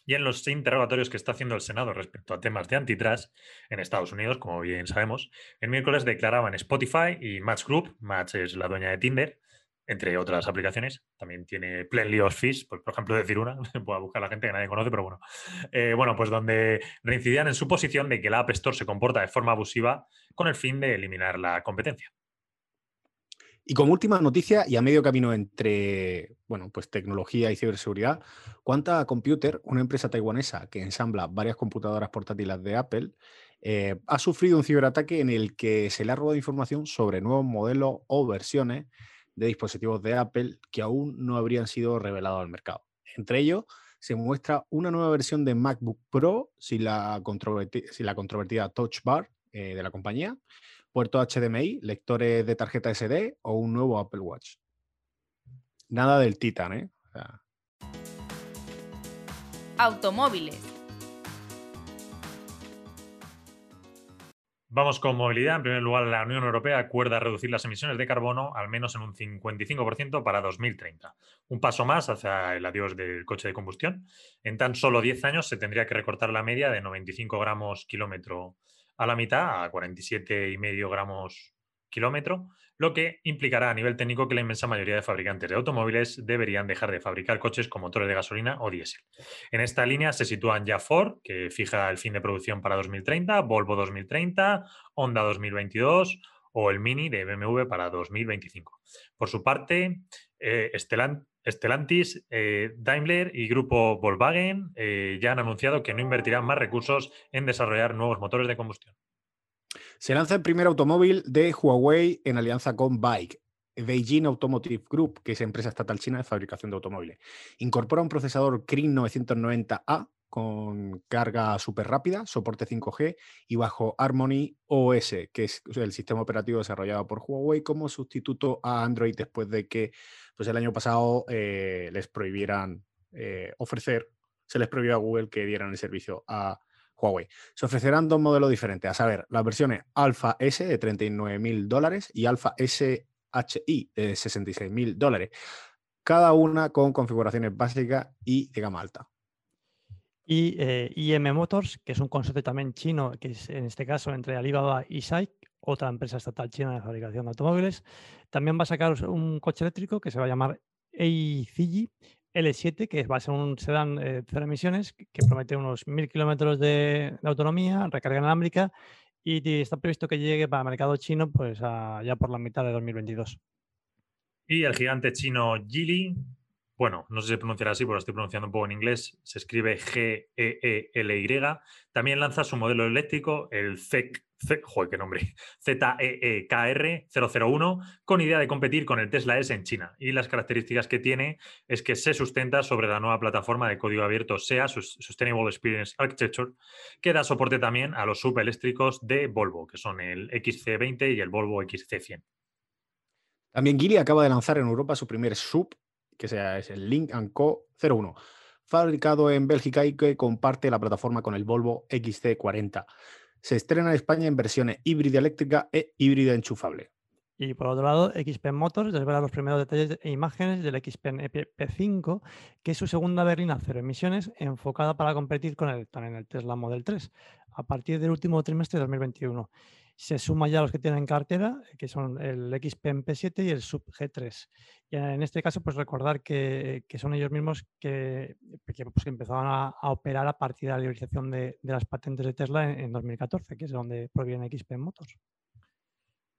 y en los interrogatorios que está haciendo el Senado respecto a temas de antitrust en Estados Unidos, como bien sabemos, el miércoles declaraban Spotify y Match Group, Match es la dueña de Tinder, entre otras aplicaciones. También tiene Plenty of Fish, por, ejemplo, decir una, pueda buscar la gente que nadie conoce, pero bueno. Eh, bueno, pues donde reincidían en su posición de que la App Store se comporta de forma abusiva con el fin de eliminar la competencia. Y como última noticia, y a medio camino entre bueno, pues tecnología y ciberseguridad, Quanta Computer, una empresa taiwanesa que ensambla varias computadoras portátiles de Apple, eh, ha sufrido un ciberataque en el que se le ha robado información sobre nuevos modelos o versiones de dispositivos de Apple que aún no habrían sido revelados al mercado. Entre ellos, se muestra una nueva versión de MacBook Pro sin la, controvertida Touch Bar eh, de la compañía puerto HDMI, lectores de tarjeta SD o un nuevo Apple Watch. Nada del Titan, ¿eh? Automóviles. Vamos con movilidad. En primer lugar, la Unión Europea acuerda reducir las emisiones de carbono al menos en un 55% para 2030. Un paso más hacia el adiós del coche de combustión. En tan solo 10 años se tendría que recortar la media de 95 gramos kilómetro a la mitad, a 47,5 gramos kilómetro, lo que implicará a nivel técnico que la inmensa mayoría de fabricantes de automóviles deberían dejar de fabricar coches con motores de gasolina o diésel. En esta línea se sitúan ya Ford, que fija el fin de producción para 2030, Volvo 2030, Honda 2022 o el Mini de BMW para 2025. Por su parte, eh, eh, Daimler y Grupo Volkswagen eh, ya han anunciado que no invertirán más recursos en desarrollar nuevos motores de combustión. Se lanza el primer automóvil de Huawei en alianza con Bike. Beijing Automotive Group, que es empresa estatal china de fabricación de automóviles. Incorpora un procesador Kirin 990A con carga súper rápida, soporte 5G y bajo Harmony OS, que es el sistema operativo desarrollado por Huawei como sustituto a Android después de que pues, el año pasado eh, les prohibieran eh, ofrecer, se les prohibió a Google que dieran el servicio a Huawei. Se ofrecerán dos modelos diferentes, a saber, las versiones Alpha S de 39 mil dólares y Alpha SHI de 66 mil dólares, cada una con configuraciones básicas y de gama alta. Y eh, IM Motors, que es un consorcio también chino, que es en este caso entre Alibaba y SAIC, otra empresa estatal china de fabricación de automóviles, también va a sacar un coche eléctrico que se va a llamar EICG L7, que va a ser un sedán eh, cero emisiones, que promete unos mil kilómetros de, autonomía, recarga inalámbrica y está previsto que llegue para el mercado chino pues ya por la mitad de 2022. Y el gigante chino Geely bueno, no sé si se pronunciará así, pero lo estoy pronunciando un poco en inglés, se escribe G-E-E-L-Y, también lanza su modelo eléctrico, el ZEC, joder, qué nombre, ZEEKR 001, con idea de competir con el Tesla S en China. Y las características que tiene es que se sustenta sobre la nueva plataforma de código abierto SEA, Sustainable Experience Architecture, que da soporte también a los subeléctricos de Volvo, que son el XC20 y el Volvo XC100. También Geely acaba de lanzar en Europa su primer sub que sea, es el Link Co 01, fabricado en Bélgica y que comparte la plataforma con el Volvo XC40. Se estrena en España en versiones híbrida eléctrica e híbrida enchufable. Y por otro lado, XPeng Motors desvela los primeros detalles e imágenes del XPeng EP5, que es su segunda berlina cero emisiones enfocada para competir con el en el Tesla Model 3 a partir del último trimestre de 2021. Se suma ya los que tienen cartera, que son el XPeng P7 y el Sub G3. Y en este caso, pues recordar que, son ellos mismos que, que, pues, empezaban a, operar a partir de la liberación de, las patentes de Tesla en, en 2014, que es de donde proviene XPeng Motors.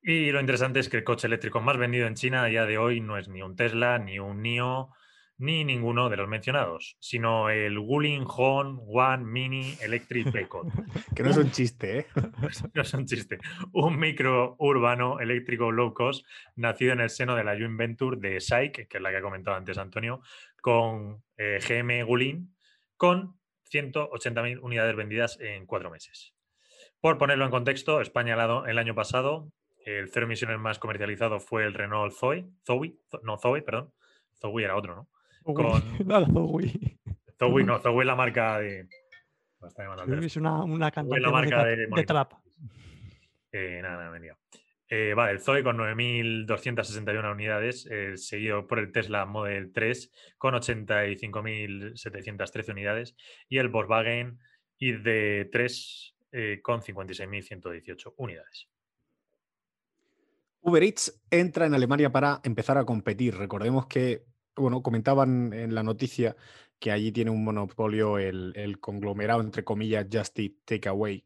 Y lo interesante es que el coche eléctrico más vendido en China a día de hoy no es ni un Tesla, ni un NIO, ni ninguno de los mencionados, sino el Wuling Hong One Mini Electric Playcode. que no es un chiste, ¿eh? no es un chiste. Un micro urbano eléctrico low cost nacido en el seno de la joint venture de SAIC, que es la que ha comentado antes Antonio, con eh, GM Wuling, con 180.000 unidades vendidas en cuatro meses. Por ponerlo en contexto, España el año pasado el cero emisiones más comercializado fue el Renault Zoe, Zoe, no Zoe, perdón. Zoe era otro, ¿no? Con... No, Zoe. Zoe, no, Zoe es la marca de. Es una, una cantante la marca de, de, trap. Eh, nada, nada, venía. Eh, vale, el Zoe con 9.261 unidades, eh, seguido por el Tesla Model 3 con 85.713 unidades y el Volkswagen ID3 eh, con 56.118 unidades. Uber Eats entra en Alemania para empezar a competir. Recordemos que, bueno, comentaban en la noticia que allí tiene un monopolio el, conglomerado, entre comillas, Just Eat Takeaway,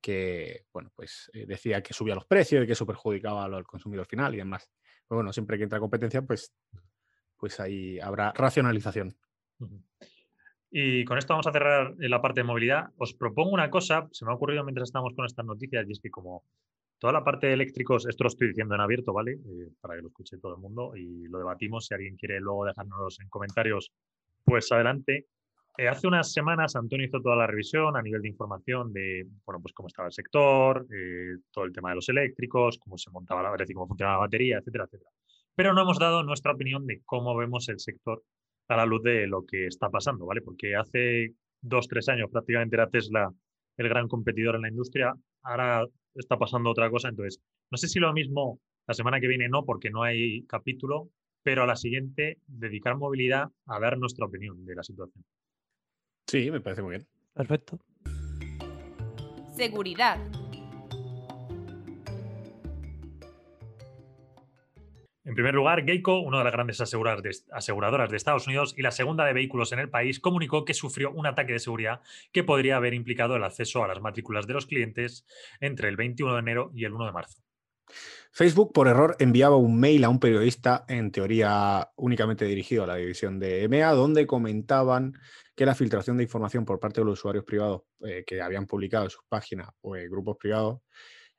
que, bueno, pues eh, decía que subía los precios y que eso perjudicaba al consumidor final y demás. Pero bueno, siempre que entra competencia, pues, pues ahí habrá racionalización. Y con esto vamos a cerrar la parte de movilidad. Os propongo una cosa, se me ha ocurrido mientras estamos con estas noticias, y es que como Toda la parte de eléctricos, esto lo estoy diciendo en abierto, ¿vale? Eh, para que lo escuche todo el mundo y lo debatimos. Si alguien quiere luego dejarnos en comentarios, pues adelante. Eh, hace unas semanas Antonio hizo toda la revisión a nivel de información de, bueno, pues cómo estaba el sector, eh, todo el tema de los eléctricos, cómo se montaba la batería, cómo funcionaba la batería, etcétera, etcétera. Pero no hemos dado nuestra opinión de cómo vemos el sector a la luz de lo que está pasando, ¿vale? Porque hace dos, tres años prácticamente era Tesla el gran competidor en la industria. Ahora está pasando otra cosa. Entonces, no sé si lo mismo la semana que viene no, porque no hay capítulo, pero a la siguiente dedicar movilidad a dar nuestra opinión de la situación. Sí, me parece muy bien. Perfecto. Seguridad. En primer lugar, Geico, una de las grandes aseguradoras de Estados Unidos y la segunda de vehículos en el país, comunicó que sufrió un ataque de seguridad que podría haber implicado el acceso a las matrículas de los clientes entre el 21 de enero y el 1 de marzo. Facebook, por error, enviaba un mail a un periodista, en teoría únicamente dirigido a la división de EMEA, donde comentaban que la filtración de información por parte de los usuarios privados eh, que habían publicado en sus páginas o en grupos privados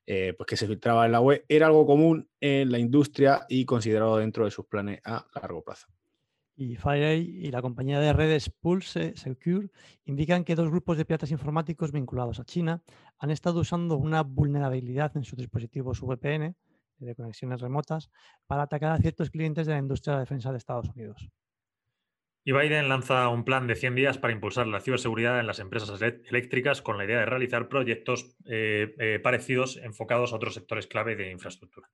eh, pues que se filtraba en la web, era algo común en la industria y considerado dentro de sus planes a largo plazo. Y FireEye y la compañía de redes Pulse Secure indican que dos grupos de piratas informáticos vinculados a China han estado usando una vulnerabilidad en sus dispositivos VPN de conexiones remotas para atacar a ciertos clientes de la industria de defensa de Estados Unidos. Y Biden lanza un plan de 100 días para impulsar la ciberseguridad en las empresas eléctricas con la idea de realizar proyectos eh, eh, parecidos enfocados a otros sectores clave de infraestructura.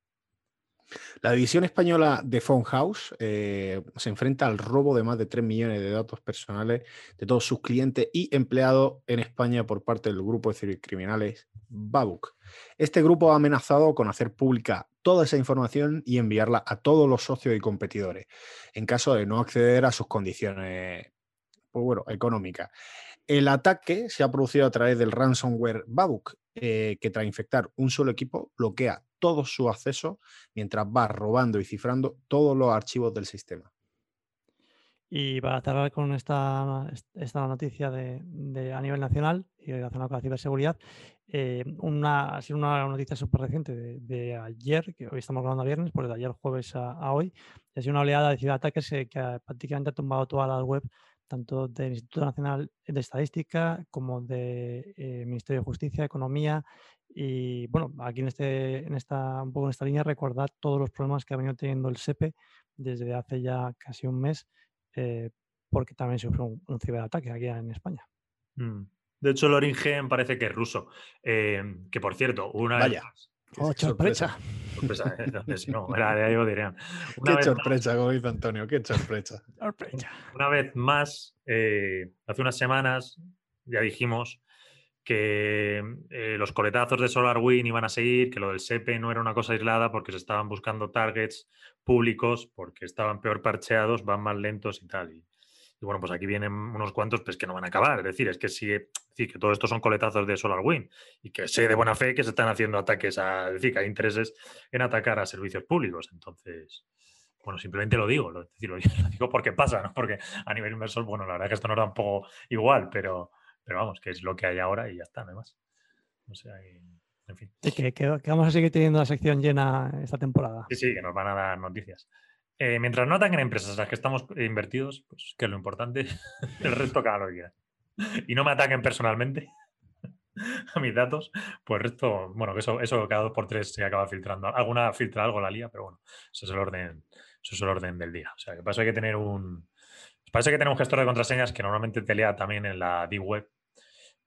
La división española de Phone House eh, se enfrenta al robo de más de 3 millones de datos personales de todos sus clientes y empleados en España por parte del grupo de cibercriminales Babuk. Este grupo ha amenazado con hacer pública toda esa información y enviarla a todos los socios y competidores en caso de no acceder a sus condiciones pues económicas. El ataque se ha producido a través del ransomware Babuk, eh, que tras infectar un solo equipo bloquea todo su acceso mientras va robando y cifrando todos los archivos del sistema. Y para cerrar con esta, esta noticia de, a nivel nacional y relacionada con la ciberseguridad, eh, una, ha sido una noticia súper reciente de, ayer, que hoy estamos grabando a viernes, pues de ayer jueves a, hoy, ha sido una oleada de ciberataques que, que prácticamente ha tumbado toda la web, tanto del Instituto Nacional de Estadística como del de, eh, Ministerio de Justicia, Economía. Y bueno, aquí en, este, en esta, un poco en esta línea, recordar todos los problemas que ha venido teniendo el SEPE desde hace ya casi un mes eh, porque también sufrió un, ciberataque aquí en España. Mm. De hecho, el origen parece que es ruso. Eh, que por cierto, una vez Oh, sorpresa. Sorpresa, ¿eh? Entonces, no, era de algo dirían. Una Qué vez sorpresa, como dice Antonio, qué sorpresa. Sorpresa. Una vez más, eh, hace unas semanas ya dijimos que eh, los coletazos de SolarWind iban a seguir, que lo del SEPE no era una cosa aislada porque se estaban buscando targets públicos, porque estaban peor parcheados, van más lentos y tal. Y, bueno, pues aquí vienen unos cuantos pues, que no van a acabar. Es decir, es que sigue, es que todo esto son coletazos de SolarWind y que sé de buena fe que se están haciendo ataques a, es decir, que hay intereses en atacar a servicios públicos. Entonces, bueno, simplemente lo digo, lo, es decir, digo porque pasa, ¿no? Porque a nivel inversor, bueno, la verdad es que esto nos da un igual, pero, pero vamos, que es lo que hay ahora y ya está, no hay más. O sea, en fin. Y que, que- que vamos a seguir teniendo la sección llena esta temporada. Sí, sí, que nos van a dar noticias. Eh, mientras no ataquen empresas las que estamos invertidos, pues que es lo importante, el resto cada lo quiera. Y no me ataquen personalmente a mis datos, pues el resto, bueno, que eso, eso cada dos por tres se acaba filtrando. Alguna filtra algo la lía, pero bueno, eso es el orden, eso es el orden del día. O sea, que eso hay que tener un. Hay que tener un gestor de contraseñas que normalmente te lea también en la Deep Web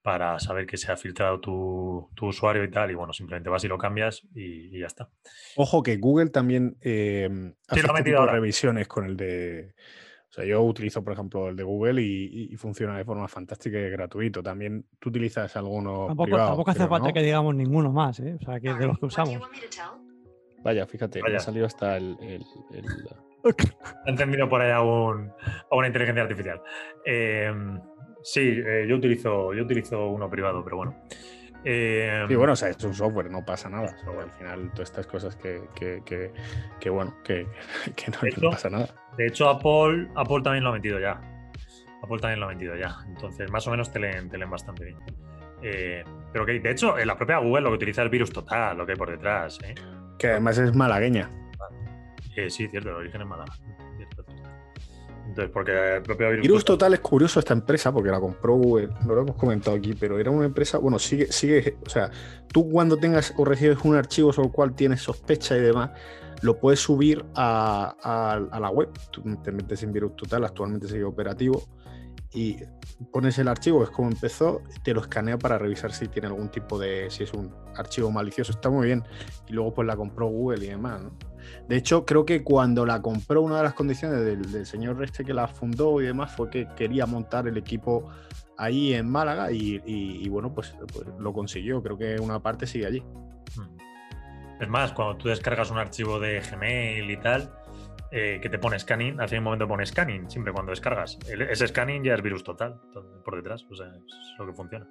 para saber que se ha filtrado tu, tu usuario y tal. Y bueno, simplemente vas y lo cambias y, y ya está. Ojo que Google también eh, hace ha este tipo de revisiones con el de. O sea, yo utilizo, por ejemplo, el de Google y, funciona de forma fantástica y es gratuito. También tú utilizas alguno Tampoco, privado, tampoco hace falta no. que digamos ninguno más, ¿eh? O sea, que de los que usamos. Vaya, fíjate, Vaya. ha salido hasta el. el- el- Ha entendido por ahí a, un- a una inteligencia artificial. Eh, sí, eh, yo, utilizo, yo utilizo uno privado, pero bueno. Eh, Sí, bueno, o sea, es un software, no pasa nada. O sea, Software. al final, todas estas cosas que, que, que- que, bueno, que, no, pasa nada. De hecho, Apple, Apple también lo ha metido ya. Apple también lo ha metido ya. Entonces, más o menos te leen, te leen bastante bien. Eh, pero que, de hecho, en la propia Google lo que utiliza es virus total, lo que hay por detrás. ¿eh? Que además es malagueña. Eh, sí, cierto, el origen es Málaga. Cierto, cierto. Entonces, porque el propio virus, Virus Total es curioso esta empresa porque la compró Google, no lo hemos comentado aquí, pero era una empresa, bueno, sigue, sigue, o sea, tú cuando tengas o recibes un archivo sobre el cual tienes sospecha y demás, lo puedes subir a, a- a la web. Tú te metes en Virus Total, actualmente sigue operativo, y pones el archivo, es como empezó, te lo escanea para revisar si tiene algún tipo de, si es un archivo malicioso, está muy bien. Y luego pues la compró Google y demás, ¿no? De hecho, creo que cuando la compró, una de las condiciones del, señor este que la fundó y demás fue que quería montar el equipo ahí en Málaga y, bueno, pues, pues lo consiguió. Creo que una parte sigue allí. Mm. Es más, cuando tú descargas un archivo de Gmail y tal, eh, que te pone scanning, hace un momento pone scanning, siempre cuando descargas. Ese scanning ya es virus total to- por detrás, o sea, es lo que funciona.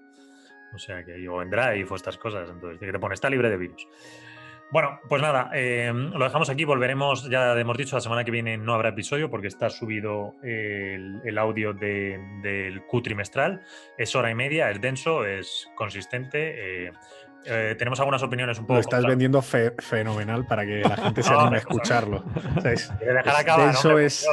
O sea, que o en Drive o estas cosas, entonces que te pone está libre de virus. Bueno, pues nada, eh, lo dejamos aquí, volveremos, ya hemos dicho, la semana que viene no habrá episodio porque está subido el, el audio de- del Q trimestral, es hora y media, es denso, es consistente, eh, eh, tenemos algunas opiniones un poco... Lo estás vendiendo fe- fenomenal para que la gente se No, anime a escucharlo. O sea, es- Quiero dejar es acabar. hombre, por es-.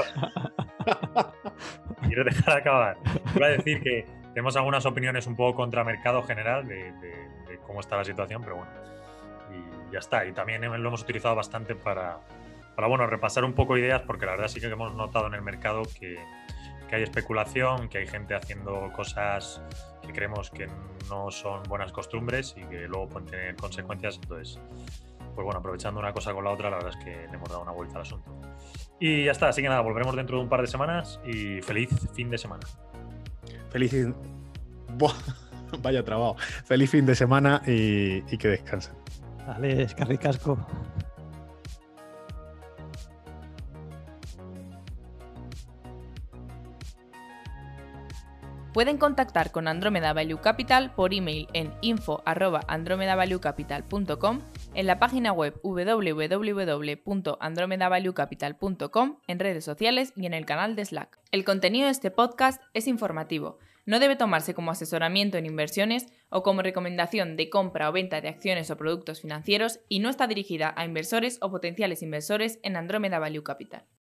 Quiero dejar acabar. Iba a decir que tenemos algunas opiniones un poco contra mercado general de, de- de cómo está la situación, pero bueno. Y ya está. Y también lo hemos utilizado bastante para, para bueno, repasar un poco ideas, porque la verdad sí que hemos notado en el mercado que, que hay especulación, que hay gente haciendo cosas que creemos que no son buenas costumbres y que luego pueden tener consecuencias. Entonces, pues bueno, aprovechando una cosa con la otra, la verdad es que le hemos dado una vuelta al asunto. Y ya está, así que nada, volveremos dentro de un par de semanas y feliz fin de semana. Feliz. vaya trabajo. Feliz fin de semana y que descansen. Dale, escarricasco. Pueden contactar con Andromeda Value Capital por email en info@andromedavaluecapital.com, en la página web www.andromedavaluecapital.com, en redes sociales y en el canal de Slack. El contenido de este podcast es informativo. No debe tomarse como asesoramiento en inversiones o como recomendación de compra o venta de acciones o productos financieros y no está dirigida a inversores o potenciales inversores en Andromeda Value Capital.